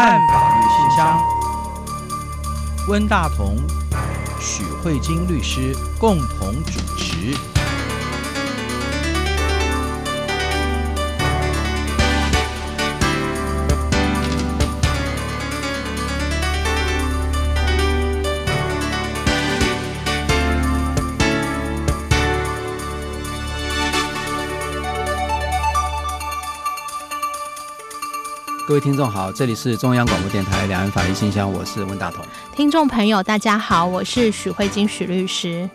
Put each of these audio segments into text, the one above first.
案法律信箱，温大同、许慧晶律师共同主持。各位听众好，这里是中央广播电台两岸法律信箱，我是温大同。听众朋友大家好，我是许慧晶许律师。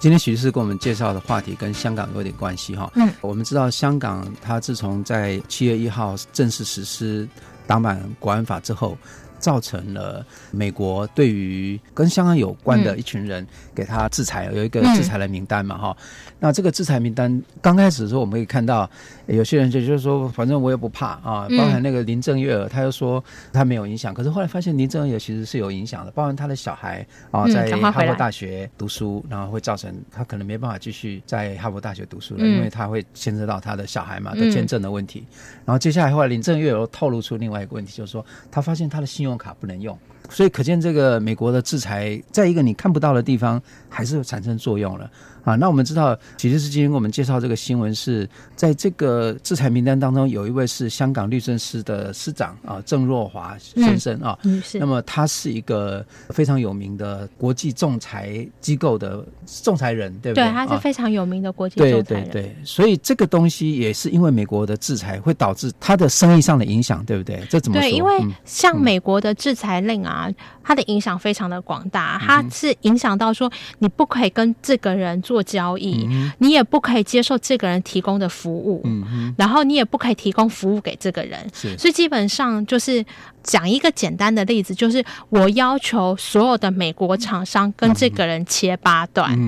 今天许律师给我们介绍的话题跟香港有点关系哈。嗯，我们知道香港它自从在七月一号正式实施港版国安法之后。造成了美国对于跟香港有关的一群人给他制裁，有一个制裁的名单嘛，哈。那这个制裁名单刚开始的时候，我们可以看到有些人就就是说，反正我也不怕啊。包含那个林郑月娥，他又说他没有影响，可是后来发现林郑月娥其实是有影响的，包含他的小孩啊，在哈佛大学读书，然后会造成他可能没办法继续在哈佛大学读书了，因为他会牵涉到他的小孩嘛的签证的问题。然后接下来后来林郑月娥透露出另外一个问题，就是说他发现他的信用用卡不能用，所以可见这个美国的制裁，在一个你看不到的地方，还是产生作用了。啊，那我们知道，其实是今天给我们介绍这个新闻是在这个制裁名单当中，有一位是香港律政司的司长啊，郑若华先生啊。嗯，是。那么他是一个非常有名的国际仲裁机构的仲裁人，对不对？对，他是非常有名的国际仲裁人。对对对，所以这个东西也是因为美国的制裁会导致他的生意上的影响，对不对？这怎么说？对，因为像美国的制裁令啊，它的影响非常的广大，它是影响到说你不可以跟这个人做交易，嗯、你也不可以接受这个人提供的服务，嗯、然后你也不可以提供服务给这个人，所以基本上就是讲一个简单的例子，就是我要求所有的美国厂商跟这个人切八段。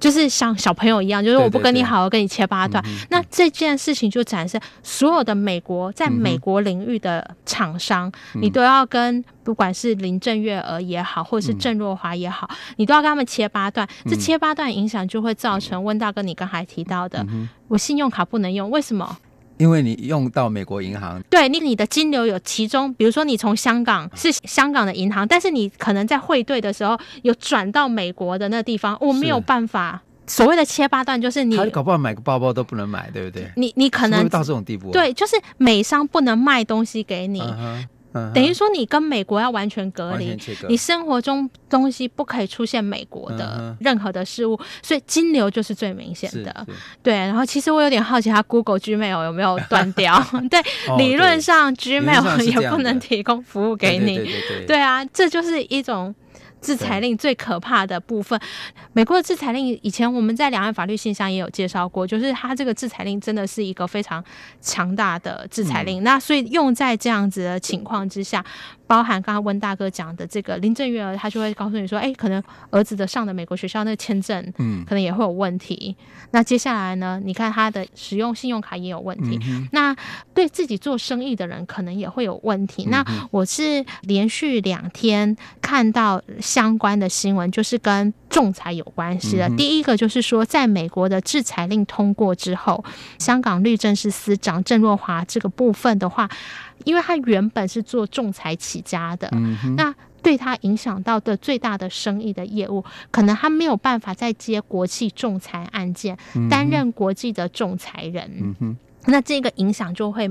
就是像小朋友一样，就是我不跟你好，我跟你切八段。那这件事情就展示所有的美国在美国领域的厂商，你都要跟不管是林郑月娥也好，或者是郑若华也好，你都要跟他们切八段。这切八段影响就会造成温大哥你刚才提到的，我信用卡不能用，为什么？因为你用到美国银行，对你你的金流有其中，比如说你从香港是香港的银行，但是你可能在汇兑的时候有转到美国的那个地方，我没有办法。所谓的切八段就是你，他搞不好买个包包都不能买，对不对？你你可能会到这种地步，对，就是美商不能卖东西给你。等于说，你跟美国要完全隔离，你生活中东西不可以出现美国的任何的事物，所以金流就是最明显的。对，然后其实我有点好奇，他 Google Gmail 有没有断掉？对，理论上 Gmail 也不能提供服务给你。对啊，这就是一种。制裁令最可怕的部分，美国的制裁令以前我们在两岸法律信箱也有介绍过，就是它这个制裁令真的是一个非常强大的制裁令。嗯、那所以用在这样子的情况之下，包含刚刚温大哥讲的这个林郑月娥，他就会告诉你说，哎、欸，可能儿子的上的美国学校那个签证，嗯，可能也会有问题。嗯、那接下来呢，你看他的使用信用卡也有问题，嗯、那对自己做生意的人可能也会有问题。嗯、那我是连续两天看到。相关的新闻就是跟仲裁有关系的。第一个就是说，在美国的制裁令通过之后，香港律政司司长郑若华这个部分的话，因为他原本是做仲裁起家的，那对他影响到的最大的生意的业务，可能他没有办法再接国际仲裁案件，担任国际的仲裁人。那这个影响就会。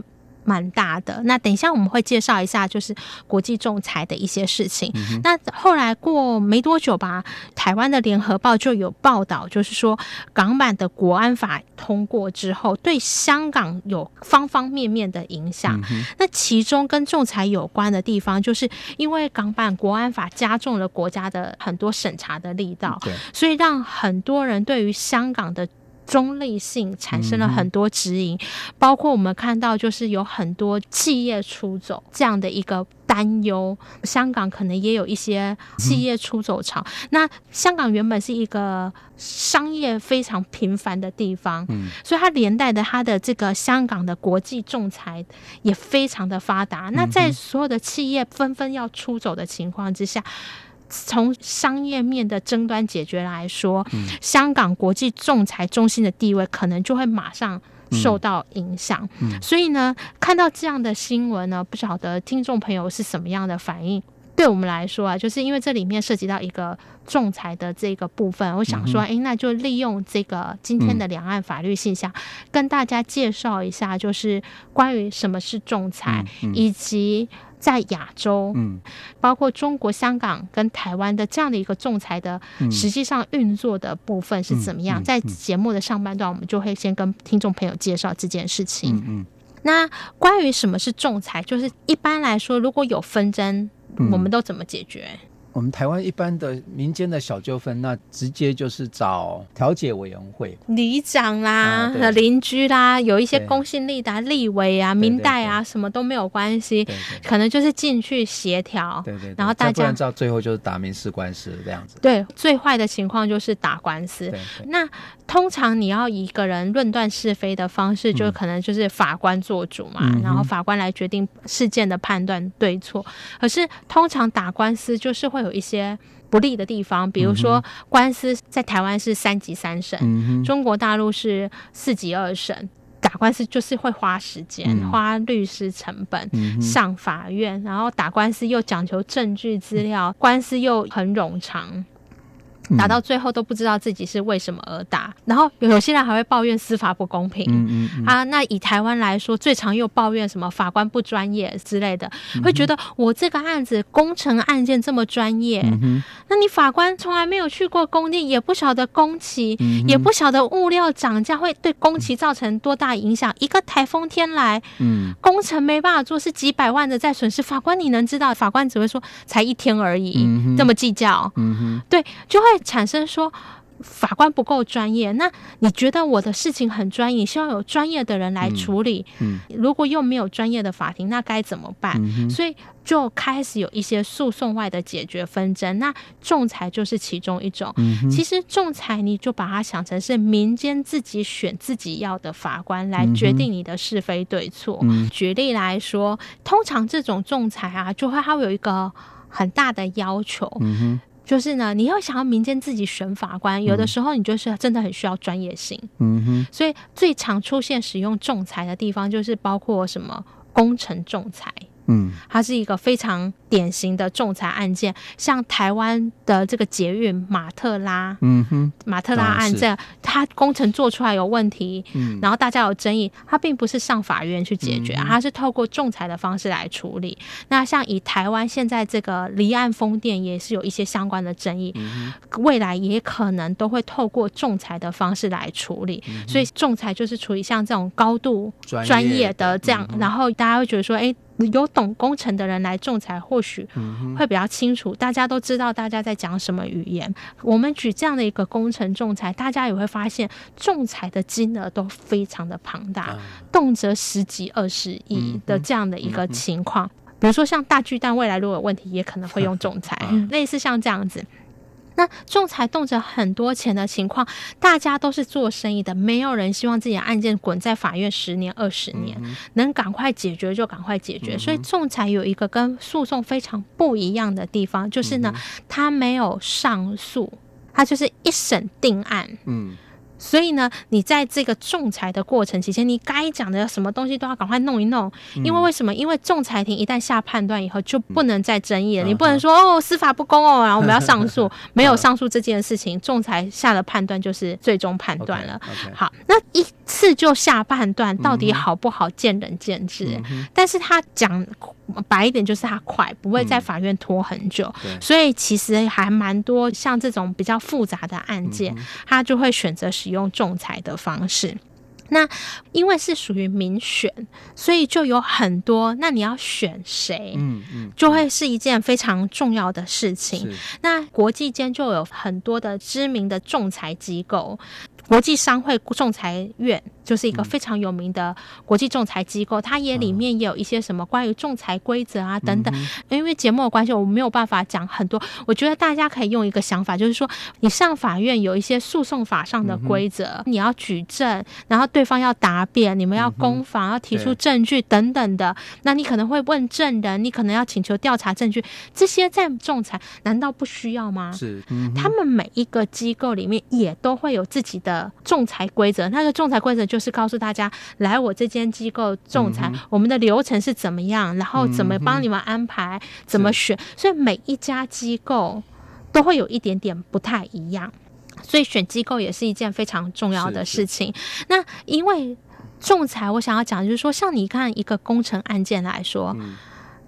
蛮大的。那等一下我们会介绍一下，就是国际仲裁的一些事情。嗯、那后来过没多久吧，台湾的联合报就有报道，就是说港版的国安法通过之后，对香港有方方面面的影响。嗯、那其中跟仲裁有关的地方，就是因为港版国安法加重了国家的很多审查的力道，对所以让很多人对于香港的。中立性产生了很多质疑，嗯、包括我们看到就是有很多企业出走这样的一个担忧，香港可能也有一些企业出走潮。嗯、那香港原本是一个商业非常频繁的地方，嗯、所以它连带的它的这个香港的国际仲裁也非常的发达。嗯、那在所有的企业纷纷要出走的情况之下。从商业面的争端解决来说，嗯、香港国际仲裁中心的地位可能就会马上受到影响。嗯。嗯、所以呢，看到这样的新闻呢，不晓得听众朋友是什么样的反应？对我们来说啊，就是因为这里面涉及到一个仲裁的这个部分，我想说，哎、嗯，那就利用这个今天的两岸法律现象，嗯、跟大家介绍一下，就是关于什么是仲裁，以及在亚洲，嗯，包括中国香港跟台湾的这样的一个仲裁的实际上运作的部分是怎么样。在节目的上半段，我们就会先跟听众朋友介绍这件事情。嗯，嗯，那关于什么是仲裁，就是一般来说，如果有纷争。我们都怎么解决？我们台湾一般的民间的小纠纷，那直接就是找调解委员会，里长啦、邻、啊、居啦，有一些公信力的立委啊、民代啊，什么都没有关系，可能就是进去协调，对对对，然后大家按照最后就是打民事官司这样子。对，最坏的情况就是打官司。那通常你要以一个人论断是非的方式，就可能就是法官做主嘛，嗯、然后法官来决定事件的判断对错。可是通常打官司就是会有。一些不利的地方，比如说官司在台湾是三级三审，嗯、中国大陆是四级二审，打官司就是会花时间、嗯、花律师成本、嗯、上法院，然后打官司又讲求证据资料，嗯、官司又很冗长。打到最后都不知道自己是为什么而打，然后有些人还会抱怨司法不公平。嗯嗯嗯啊，那以台湾来说，最常又抱怨什么法官不专业之类的，会觉得我这个案子工程案件这么专业，嗯、那你法官从来没有去过工地，也不晓得工期，嗯、也不晓得物料涨价会对工期造成多大影响。嗯、一个台风天来，嗯，工程没办法做，是几百万的在损失。法官你能知道？法官只会说才一天而已，嗯、这么计较。对，就会。产生说法官不够专业，那你觉得我的事情很专业，希望有专业的人来处理。嗯，嗯，如果又没有专业的法庭，那该怎么办？嗯、所以就开始有一些诉讼外的解决纷争。那仲裁就是其中一种。嗯、其实仲裁你就把它想成是民间自己选自己要的法官来决定你的是非对错。嗯、举例来说，通常这种仲裁啊，就会它会有一个很大的要求。嗯就是呢，你要想要民间自己选法官，有的时候你就是真的很需要专业性。嗯哼，所以最常出现使用仲裁的地方，就是包括什么工程仲裁。嗯，它是一个非常典型的仲裁案件，像台湾的这个捷运马特拉，嗯哼，马特拉案这样，它工程做出来有问题，嗯，然后大家有争议，它并不是上法院去解决，它是透过仲裁的方式来处理。那像以台湾现在这个离岸风电也是有一些相关的争议，未来也可能都会透过仲裁的方式来处理。所以仲裁就是处理像这种高度专业的这样，然后大家会觉得说，哎。有懂工程的人来仲裁，或许会比较清楚。大家都知道大家在讲什么语言。我们举这样的一个工程仲裁，大家也会发现，仲裁的金额都非常的庞大，动辄十几二十亿的这样的一个情况。比如说像大巨蛋，未来如果有问题，也可能会用 仲裁，类似像这样子。那仲裁动辄很多钱的情况，大家都是做生意的，没有人希望自己的案件滚在法院十年二十年，嗯、能赶快解决就赶快解决。嗯、所以仲裁有一个跟诉讼非常不一样的地方，就是呢，他、没有上诉，他就是一审定案。嗯。所以呢，你在这个仲裁的过程期间，你该讲的什么东西都要赶快弄一弄。因为为什么？因为仲裁庭一旦下判断以后，就不能再争议了。你不能说哦，司法不公哦，然后我们要上诉。没有上诉这件事情，仲裁下的判断就是最终判断了。好，那一次就下判断，到底好不好，见仁见智。但是他讲。白一点就是他快，不会在法院拖很久，嗯、所以其实还蛮多像这种比较复杂的案件，嗯、他就会选择使用仲裁的方式。那因为是属于民选，所以就有很多。那你要选谁？嗯嗯，就会是一件非常重要的事情。那国际间就有很多的知名的仲裁机构，国际商会仲裁院。就是一个非常有名的国际仲裁机构，它也里面也有一些什么关于仲裁规则啊等等。因为节目的关系，我没有办法讲很多。我觉得大家可以用一个想法，就是说，你上法院有一些诉讼法上的规则，你要举证，然后对方要答辩，你们要攻防，要提出证据等等的。那你可能会问证人，你可能要请求调查证据，这些在仲裁难道不需要吗？是，他们每一个机构里面也都会有自己的。的仲裁规则。那个仲裁规则就是告诉大家，来我这间机构仲裁，嗯、我们的流程是怎么样，然后怎么帮你们安排，嗯、怎么选。所以每一家机构都会有一点点不太一样，所以选机构也是一件非常重要的事情。那因为仲裁，我想要讲就是说，像你看一个工程案件来说。嗯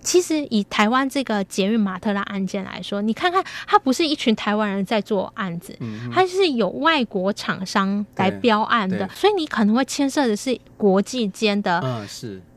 其实以台湾这个捷运马特拉案件来说，你看看，它不是一群台湾人在做案子，它是有外国厂商来标案的，所以你可能会牵涉的是国际间的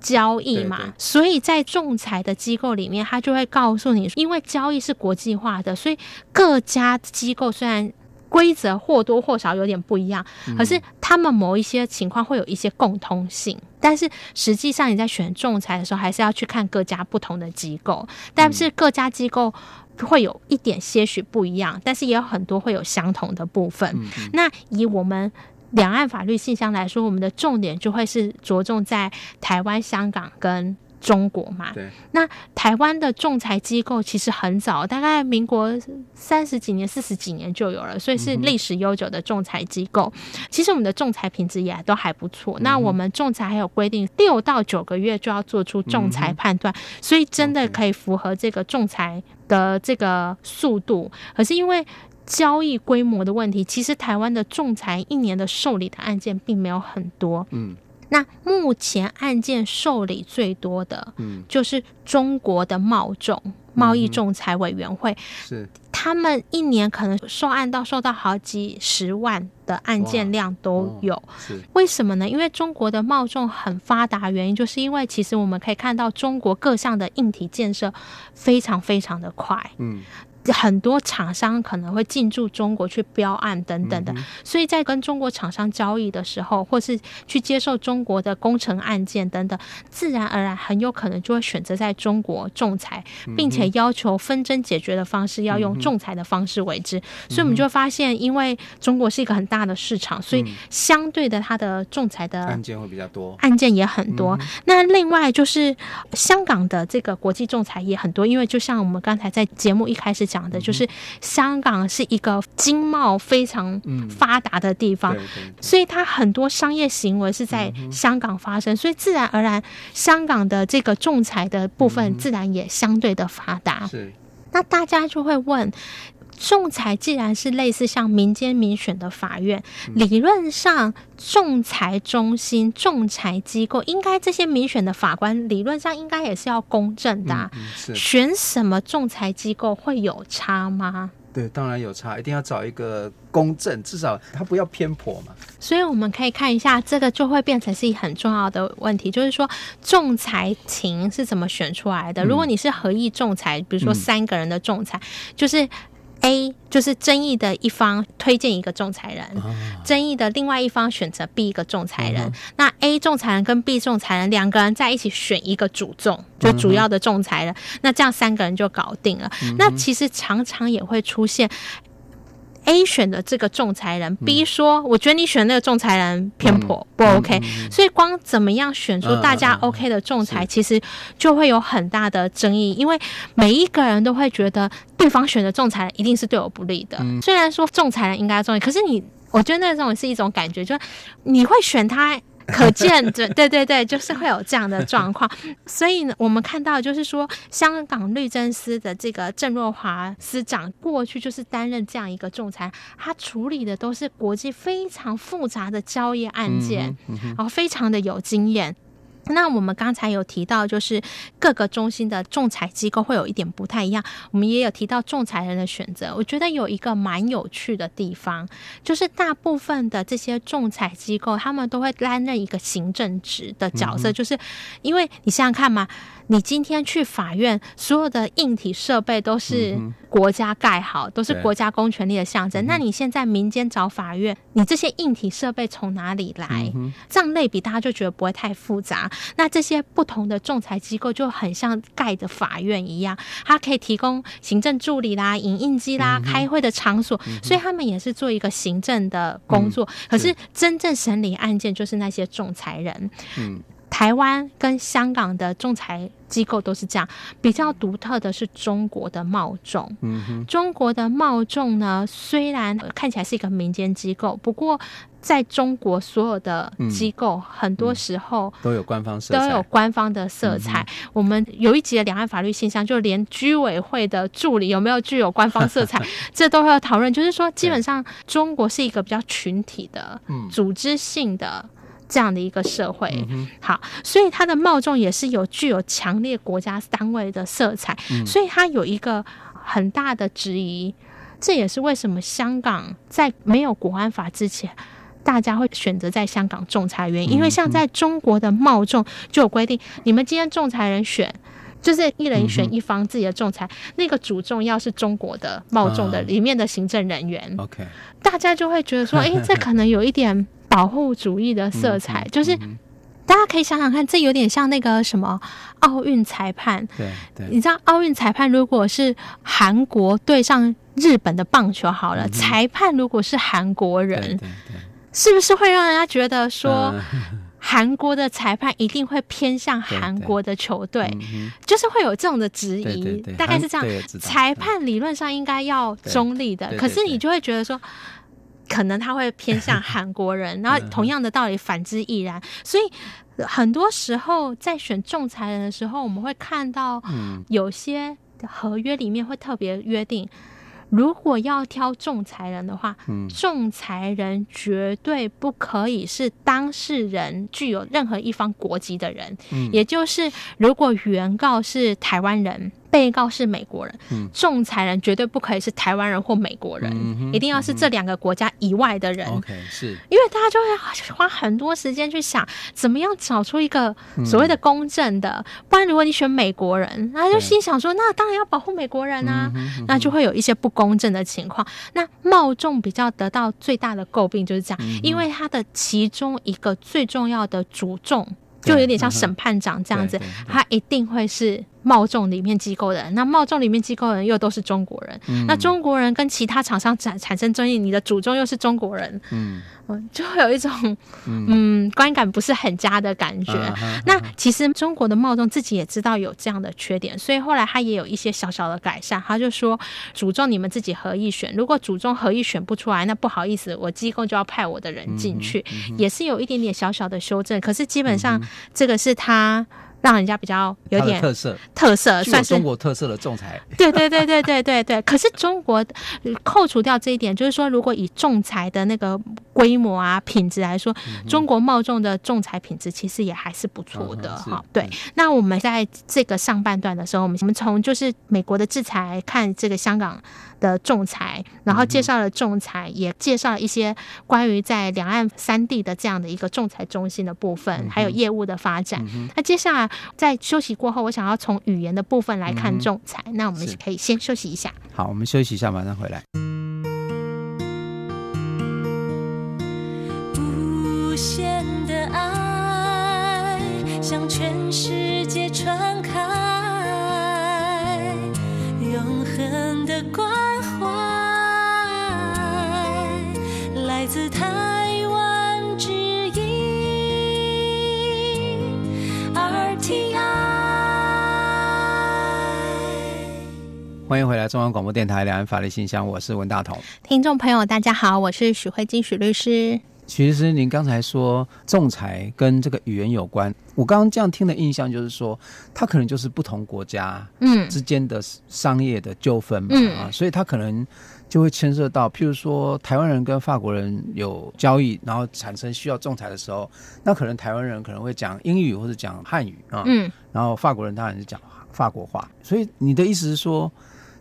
交易嘛。所以在仲裁的机构里面，他就会告诉你，因为交易是国际化的，所以各家机构虽然。规则或多或少有点不一样，可是他们某一些情况会有一些共通性。但是实际上你在选仲裁的时候，还是要去看各家不同的机构。但是各家机构会有一点些许不一样，但是也有很多会有相同的部分。那以我们两岸法律信箱来说，我们的重点就会是着重在台湾、香港跟。中国嘛，对，那台湾的仲裁机构其实很早，大概民国三十几年、四十几年就有了，所以是历史悠久的仲裁机构。其实我们的仲裁品质也都还不错。那我们仲裁还有规定，六到九个月就要做出仲裁判断，所以真的可以符合这个仲裁的这个速度。可是因为交易规模的问题，其实台湾的仲裁一年的受理的案件并没有很多。嗯。那目前案件受理最多的，嗯，就是中国的贸仲贸易仲裁委员会，是他们一年可能受案到受到好几十万的案件量都有。是为什么呢？因为中国的贸仲很发达，原因就是因为其实我们可以看到中国各项的硬体建设非常非常的快，嗯。很多厂商可能会进驻中国去标案等等的，嗯、所以在跟中国厂商交易的时候，或是去接受中国的工程案件等等，自然而然很有可能就会选择在中国仲裁，并且要求纷争解决的方式要用仲裁的方式为之。嗯、所以我们就发现，因为中国是一个很大的市场，所以相对的它的仲裁的案件会比较多，案件也很多。嗯、那另外就是香港的这个国际仲裁也很多，因为就像我们刚才在节目一开始。讲的就是香港是一个经贸非常发达的地方，所以它很多商业行为是在香港发生，所以自然而然，香港的这个仲裁的部分自然也相对的发达。是，那大家就会问。仲裁既然是类似像民间民选的法院，理论上仲裁中心、仲裁机构，应该这些民选的法官理论上应该也是要公正的啊。选什么仲裁机构会有差吗？对，当然有差，一定要找一个公正，至少他不要偏颇嘛。所以我们可以看一下，这个就会变成是一很重要的问题，就是说仲裁庭是怎么选出来的？如果你是合议仲裁，比如说三个人的仲裁，就是。A 就是争议的一方推荐一个仲裁人，啊、争议的另外一方选择 B 一个仲裁人。嗯、那 A 仲裁人跟 B 仲裁人两个人在一起选一个主仲，就主要的仲裁人。嗯、那这样三个人就搞定了。嗯、那其实常常也会出现。A 选的这个仲裁人，B 说：“我觉得你选那个仲裁人偏颇，不 OK。”所以光怎么样选出大家 OK 的仲裁，其实就会有很大的争议，因为每一个人都会觉得对方选的仲裁人一定是对我不利的。虽然说仲裁人应该重要，可是你，我觉得那种是一种感觉，就是你会选他。可见，对 对对对，就是会有这样的状况。所以呢，我们看到就是说，香港律政司的这个郑若华司长过去就是担任这样一个仲裁，他处理的都是国际非常复杂的交易案件，然后非常的有经验。那我们刚才有提到，就是各个中心的仲裁机构会有一点不太一样。我们也有提到仲裁人的选择，我觉得有一个蛮有趣的地方，就是大部分的这些仲裁机构，他们都会担任一个行政职的角色，就是因为你想想看嘛。你今天去法院，所有的硬体设备都是国家盖好，嗯、都是国家公权力的象征。那你现在民间找法院，你这些硬体设备从哪里来？嗯、这样类比，大家就觉得不会太复杂。那这些不同的仲裁机构就很像盖的法院一样，它可以提供行政助理啦、影印机啦、嗯、开会的场所，嗯、所以他们也是做一个行政的工作。嗯、可是真正审理案件就是那些仲裁人。嗯。台湾跟香港的仲裁机构都是这样，比较独特的是中国的贸仲。嗯哼，中国的贸仲呢，虽然看起来是一个民间机构，不过在中国所有的机构，很多时候都有官方色彩，都有官方的色彩。我们有一集的两岸法律信箱，就连居委会的助理有没有具有官方色彩，这都会有讨论。就是说，基本上中国是一个比较群体的、组织性的。这样的一个社会，嗯、好，所以它的贸仲也是有具有强烈国家单位的色彩，嗯、所以它有一个很大的质疑。这也是为什么香港在没有国安法之前，大家会选择在香港仲裁员因，因为像在中国的贸仲就有规定，你们今天仲裁人选就是一人选一方自己的仲裁，嗯、那个主仲要是中国的贸仲的里面的行政人员，OK，、啊、大家就会觉得说，哎，这可能有一点。保护主义的色彩，就是大家可以想想看，这有点像那个什么奥运裁判。对对，你知道奥运裁判如果是韩国对上日本的棒球好了，裁判如果是韩国人，是不是会让人家觉得说 韩国的裁判一定会偏向韩国的球队？就是会有这种的质疑，大概是这样。裁判理论上应该要中立的，可是你就会觉得说。可能他会偏向韩国人，然后同样的道理反之亦然。所以很多时候在选仲裁人的时候，我们会看到有些合约里面会特别约定，如果要挑仲裁人的话，仲裁人绝对不可以是当事人具有任何一方国籍的人，也就是如果原告是台湾人。被告是美国人，仲裁人绝对不可以是台湾人或美国人，一定要是这两个国家以外的人。OK，是因为大家就会花很多时间去想，怎么样找出一个所谓的公正的。不然，如果你选美国人，那就心想说，那当然要保护美国人啊，那就会有一些不公正的情况。那贸仲比较得到最大的诟病就是这样，因为他的其中一个最重要的主仲，就有点像审判长这样子，他一定会是。贸众里面机构的人，那贸众里面机构的人又都是中国人，嗯、那中国人跟其他厂商产产生争议，你的祖宗又是中国人，嗯，就会有一种嗯，嗯观感不是很佳的感觉。啊、哈哈那其实中国的贸众自己也知道有这样的缺点，所以后来他也有一些小小的改善。他就说，祖宗你们自己合意选，如果祖宗合意选不出来，那不好意思，我机构就要派我的人进去，也是有一点点小小的修正。可是基本上这个是他。让人家比较有点特色，特色算是中国特色的仲裁。对对对对对对对。可是中国扣除掉这一点，就是说，如果以仲裁的那个规模啊、品质来说，嗯、中国贸仲的仲裁品质其实也还是不错的哈。嗯、对。那我们在这个上半段的时候，我们我们从就是美国的制裁看这个香港的仲裁，然后介绍了仲裁，也介绍了一些关于在两岸三地的这样的一个仲裁中心的部分，还有业务的发展。嗯、那接下来。在休息过后，我想要从语言的部分来看仲裁。嗯、那我们可以先休息一下。好，我们休息一下，马上回来。欢迎回来，中央广播电台两岸法律信箱，我是文大同。听众朋友，大家好，我是许慧金许律师。其实您刚才说仲裁跟这个语言有关，我刚刚这样听的印象就是说，它可能就是不同国家嗯之间的商业的纠纷嘛、嗯、啊，所以它可能就会牵涉到，譬如说台湾人跟法国人有交易，然后产生需要仲裁的时候，那可能台湾人可能会讲英语或者讲汉语啊，嗯，然后法国人当然是讲法国话，所以你的意思是说？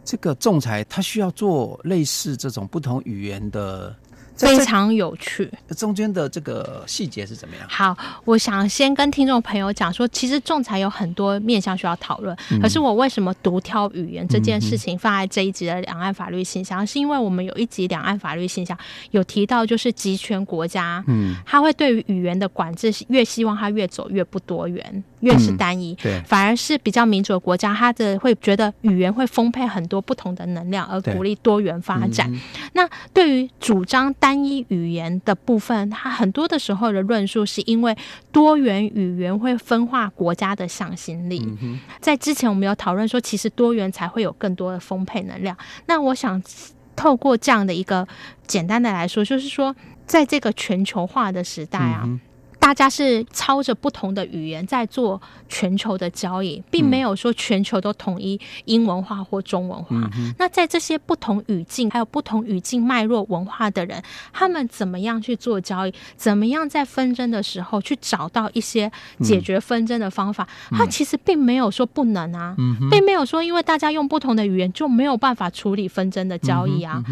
这个仲裁，它需要做类似这种不同语言的，非常有趣。中间的这个细节是怎么样？好，我想先跟听众朋友讲说，其实仲裁有很多面向需要讨论。嗯、可是我为什么独挑语言这件事情放在这一集的两岸法律信箱？嗯、是因为我们有一集两岸法律信箱有提到，就是集权国家，嗯，他会对于语言的管制越希望它越走越不多元。越是单一，对，反而是比较民主的国家，他的会觉得语言会丰沛很多不同的能量，而鼓励多元发展。那对于主张单一语言的部分，他很多的时候的论述是因为多元语言会分化国家的向心力。在之前我们有讨论说，其实多元才会有更多的丰沛能量。那我想透过这样的一个简单的来说，就是说，在这个全球化的时代啊。大家是操着不同的语言在做全球的交易，并没有说全球都统一英文化或中文化。嗯、那在这些不同语境还有不同语境脉络文化的人，他们怎么样去做交易？怎么样在纷争的时候去找到一些解决纷争的方法？嗯、他其实并没有说不能啊，嗯、并没有说因为大家用不同的语言就没有办法处理纷争的交易啊。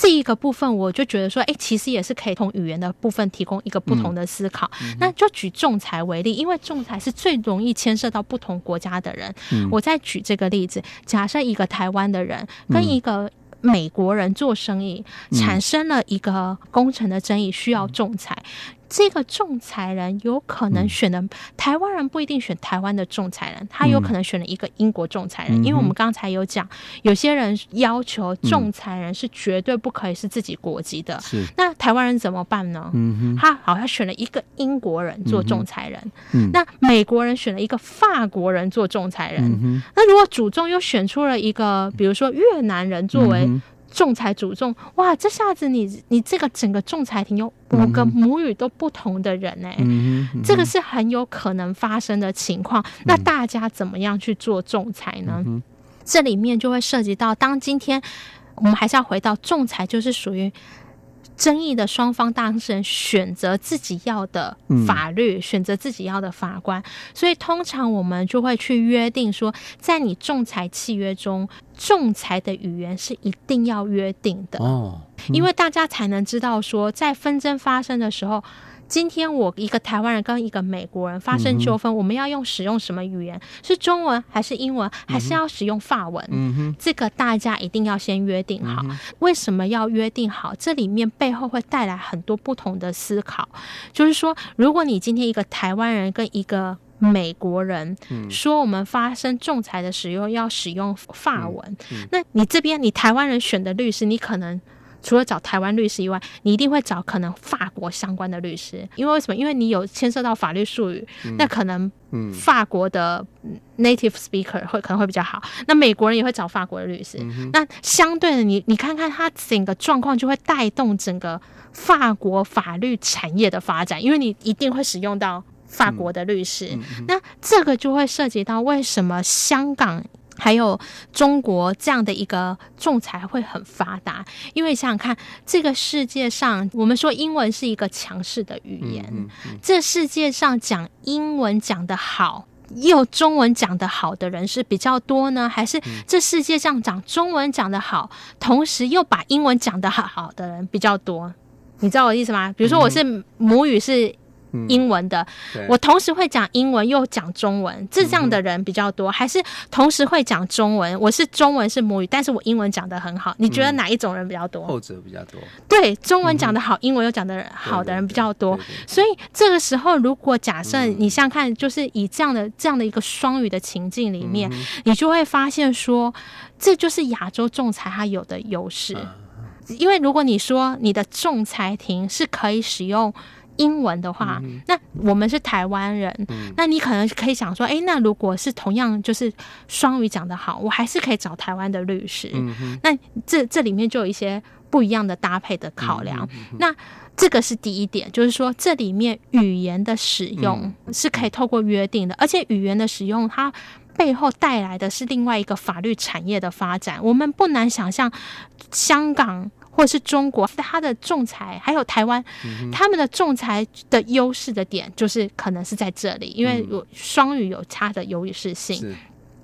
这一个部分，我就觉得说，哎，其实也是可以从语言的部分提供一个不同的思考。嗯、那就举仲裁为例，因为仲裁是最容易牵涉到不同国家的人。嗯、我再举这个例子，假设一个台湾的人跟一个美国人做生意，嗯、产生了一个工程的争议，需要仲裁。这个仲裁人有可能选的、嗯、台湾人不一定选台湾的仲裁人，他有可能选了一个英国仲裁人，嗯、因为我们刚才有讲，有些人要求仲裁人是绝对不可以是自己国籍的。是、嗯，那台湾人怎么办呢？嗯、他好像选了一个英国人做仲裁人，嗯、那美国人选了一个法国人做仲裁人，嗯、那如果主仲又选出了一个，比如说越南人作为。仲裁主仲，哇！这下子你你这个整个仲裁庭有五个母语都不同的人呢、欸，嗯嗯、这个是很有可能发生的情况。嗯、那大家怎么样去做仲裁呢？嗯、这里面就会涉及到，当今天我们还是要回到仲裁，就是属于。争议的双方当事人选择自己要的法律，嗯、选择自己要的法官，所以通常我们就会去约定说，在你仲裁契约中，仲裁的语言是一定要约定的。哦，嗯、因为大家才能知道说，在纷争发生的时候。今天我一个台湾人跟一个美国人发生纠纷，嗯、我们要用使用什么语言？是中文还是英文？还是要使用法文？这个大家一定要先约定好。嗯、为什么要约定好？这里面背后会带来很多不同的思考。就是说，如果你今天一个台湾人跟一个美国人说，我们发生仲裁的使用要使用法文，那你这边你台湾人选的律师，你可能。除了找台湾律师以外，你一定会找可能法国相关的律师，因为为什么？因为你有牵涉到法律术语，嗯、那可能法国的 native speaker 会可能会比较好。那美国人也会找法国的律师，嗯、那相对的你，你你看看他整个状况就会带动整个法国法律产业的发展，因为你一定会使用到法国的律师。嗯嗯、那这个就会涉及到为什么香港。还有中国这样的一个仲裁会很发达，因为想想看，这个世界上，我们说英文是一个强势的语言，嗯嗯嗯、这世界上讲英文讲得好，又中文讲得好的人是比较多呢，还是这世界上讲中文讲得好，同时又把英文讲得好好的人比较多？你知道我的意思吗？比如说我是母语是。英文的，嗯、我同时会讲英文又讲中文，这样的人比较多，嗯、还是同时会讲中文？我是中文是母语，但是我英文讲的很好。你觉得哪一种人比较多？后者比较多。对，中文讲的好，嗯、英文又讲的好的人比较多。所以这个时候，如果假设你像看，就是以这样的这样的一个双语的情境里面，嗯、你就会发现说，这就是亚洲仲裁它有的优势。嗯、因为如果你说你的仲裁庭是可以使用。英文的话，嗯、那我们是台湾人，嗯、那你可能可以想说，哎，那如果是同样就是双语讲得好，我还是可以找台湾的律师。嗯、那这这里面就有一些不一样的搭配的考量。嗯、那这个是第一点，就是说这里面语言的使用是可以透过约定的，嗯、而且语言的使用它背后带来的是另外一个法律产业的发展。我们不难想象，香港。或者是中国，它的仲裁还有台湾，嗯、他们的仲裁的优势的点就是可能是在这里，因为有双语有它的优势性。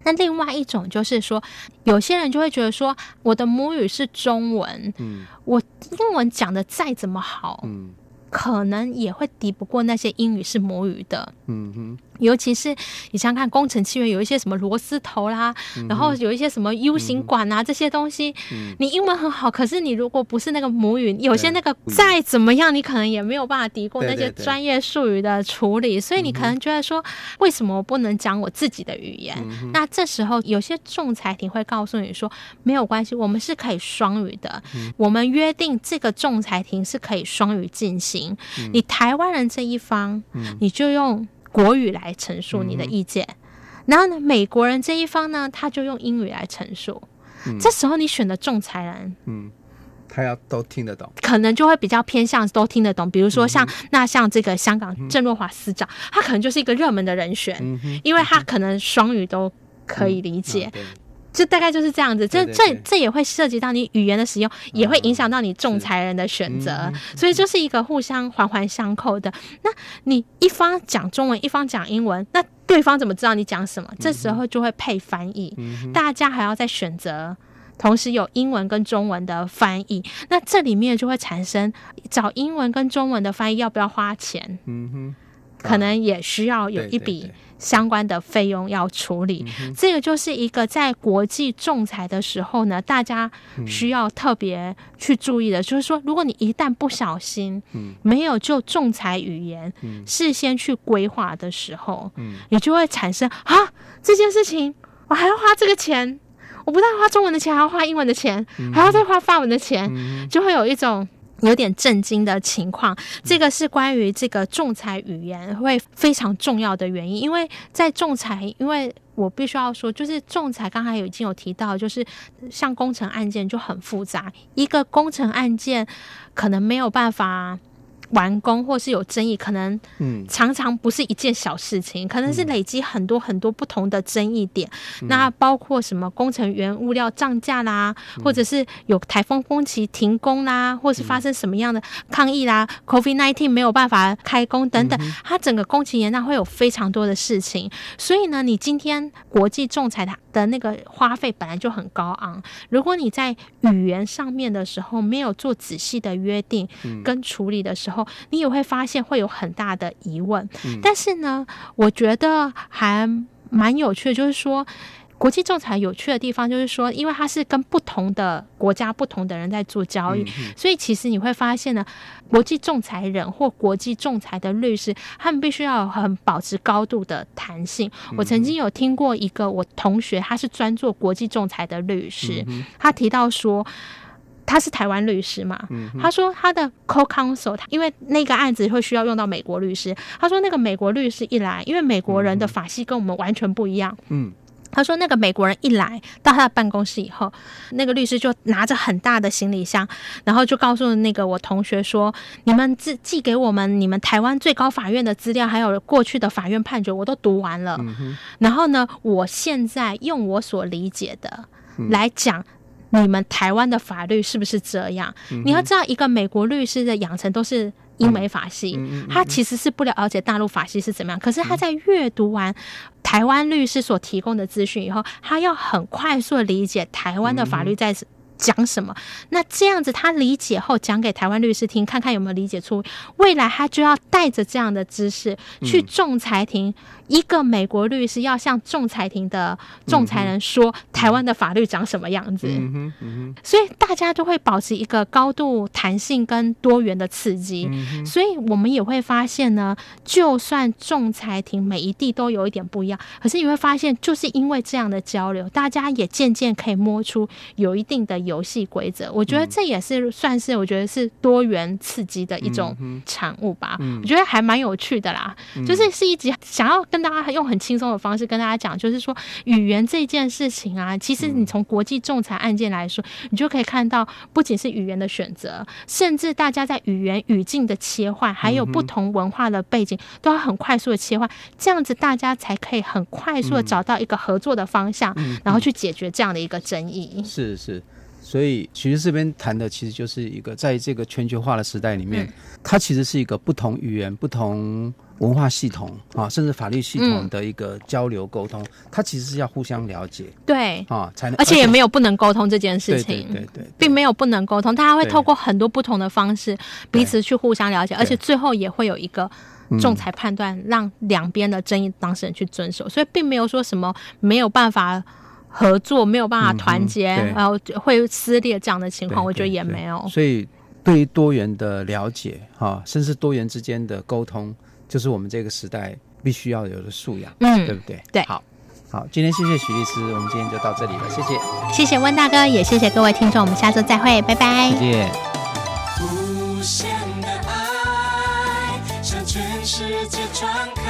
那另外一种就是说，有些人就会觉得说，我的母语是中文，嗯、我英文讲的再怎么好，嗯、可能也会敌不过那些英语是母语的。嗯哼尤其是你想想看，工程契约有一些什么螺丝头啦，嗯、然后有一些什么 U 型管啊、嗯、这些东西，嗯、你英文很好，可是你如果不是那个母语，有些那个再怎么样，你可能也没有办法敌过那些专业术语的处理，所以你可能觉得说，为什么我不能讲我自己的语言？嗯、那这时候有些仲裁庭会告诉你说，没有关系，我们是可以双语的，嗯、我们约定这个仲裁庭是可以双语进行，嗯、你台湾人这一方，嗯、你就用。国语来陈述你的意见，嗯、然后呢，美国人这一方呢，他就用英语来陈述。嗯、这时候你选的仲裁人，嗯，他要都听得懂，可能就会比较偏向都听得懂。比如说像、嗯、那像这个香港郑若华司长，嗯、他可能就是一个热门的人选，因为他可能双语都可以理解。嗯就大概就是这样子，这这这也会涉及到你语言的使用，也会影响到你仲裁人的选择，所以就是一个互相环环相扣的。那你一方讲中文，一方讲英文，那对方怎么知道你讲什么？这时候就会配翻译，大家还要再选择，同时有英文跟中文的翻译，那这里面就会产生找英文跟中文的翻译要不要花钱？嗯哼，可能也需要有一笔。相关的费用要处理，这个就是一个在国际仲裁的时候呢，大家需要特别去注意的，嗯、就是说，如果你一旦不小心，嗯、没有就仲裁语言、嗯、事先去规划的时候，嗯、你就会产生啊，这件事情我还要花这个钱，我不但花中文的钱，还要花英文的钱，嗯、还要再花法文的钱，嗯、就会有一种。有点震惊的情况，这个是关于这个仲裁语言会非常重要的原因，因为在仲裁，因为我必须要说，就是仲裁刚才已经有提到，就是像工程案件就很复杂，一个工程案件可能没有办法。完工或是有争议，可能嗯。常常不是一件小事情，嗯、可能是累积很多很多不同的争议点。嗯、那包括什么工程原物料涨价啦，嗯、或者是有台风工期停工啦，或是发生什么样的抗议啦、嗯、，COVID nineteen 没有办法开工等等，嗯、它整个工期延宕会有非常多的事情。所以呢，你今天国际仲裁的的那个花费本来就很高昂，如果你在语言上面的时候没有做仔细的约定跟处理的时候，你也会发现会有很大的疑问，嗯、但是呢，我觉得还蛮有趣的，就是说国际仲裁有趣的地方，就是说，因为它是跟不同的国家、不同的人在做交易，嗯、所以其实你会发现呢，国际仲裁人或国际仲裁的律师，他们必须要很保持高度的弹性。嗯、我曾经有听过一个我同学，他是专做国际仲裁的律师，嗯、他提到说。他是台湾律师嘛？嗯、他说他的 co-counsel，因为那个案子会需要用到美国律师。他说那个美国律师一来，因为美国人的法系跟我们完全不一样。嗯，他说那个美国人一来到他的办公室以后，那个律师就拿着很大的行李箱，然后就告诉那个我同学说：“你们寄寄给我们你们台湾最高法院的资料，还有过去的法院判决，我都读完了。嗯、然后呢，我现在用我所理解的来讲。嗯”你们台湾的法律是不是这样？嗯、你要知道，一个美国律师的养成都是英美法系，嗯嗯嗯、他其实是不了解大陆法系是怎么样。可是他在阅读完台湾律师所提供的资讯以后，他要很快速的理解台湾的法律在讲什么。那这样子他理解后讲给台湾律师听，看看有没有理解出。未来他就要带着这样的知识去仲裁庭。一个美国律师要向仲裁庭的仲裁人说台湾的法律长什么样子，嗯嗯嗯、所以大家都会保持一个高度弹性跟多元的刺激，嗯、所以我们也会发现呢，就算仲裁庭每一地都有一点不一样，可是你会发现，就是因为这样的交流，大家也渐渐可以摸出有一定的游戏规则。我觉得这也是算是我觉得是多元刺激的一种产物吧。嗯、我觉得还蛮有趣的啦，嗯、就是是一集想要。跟大家用很轻松的方式跟大家讲，就是说语言这件事情啊，其实你从国际仲裁案件来说，你就可以看到，不仅是语言的选择，甚至大家在语言语境的切换，还有不同文化的背景，都要很快速的切换，这样子大家才可以很快速的找到一个合作的方向，然后去解决这样的一个争议。是是。所以，其实这边谈的其实就是一个，在这个全球化的时代里面，嗯、它其实是一个不同语言、不同文化系统啊，甚至法律系统的一个交流沟通。嗯、它其实是要互相了解，对。啊，才能。而且也没有不能沟通这件事情，对对，对对对，并没有不能沟通，大家会透过很多不同的方式彼此去互相了解，而且最后也会有一个仲裁判断，让两边的争议当事人去遵守，所以并没有说什么没有办法合作、没有办法团结，然后会撕裂这样的情况，我觉得也没有。所以，对于多元的了解，哈，甚至多元之间的沟通，就是我们这个时代必须要有的素养，嗯，对不对？对，好，好，今天谢谢许律师，我们今天就到这里了，谢谢，谢谢温大哥，也谢谢各位听众，我们下周再会，拜拜，再见。世界传开。